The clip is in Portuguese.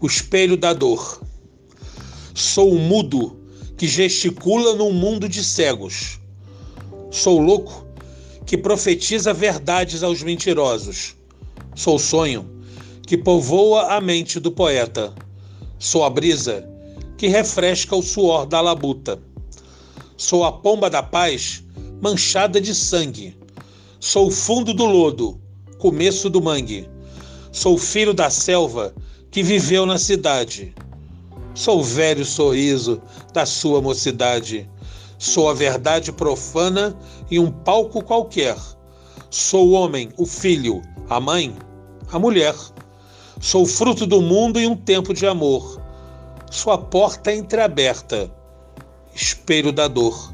o espelho da dor. Sou o mudo que gesticula num mundo de cegos. Sou louco que profetiza verdades aos mentirosos. Sou sonho que povoa a mente do poeta. Sou a brisa que refresca o suor da labuta. Sou a pomba da paz manchada de sangue. Sou o fundo do lodo, começo do mangue. Sou filho da selva que viveu na cidade. Sou o velho sorriso da sua mocidade. Sou a verdade profana em um palco qualquer. Sou o homem, o filho, a mãe, a mulher. Sou fruto do mundo em um tempo de amor. Sou a porta entreaberta, espelho da dor.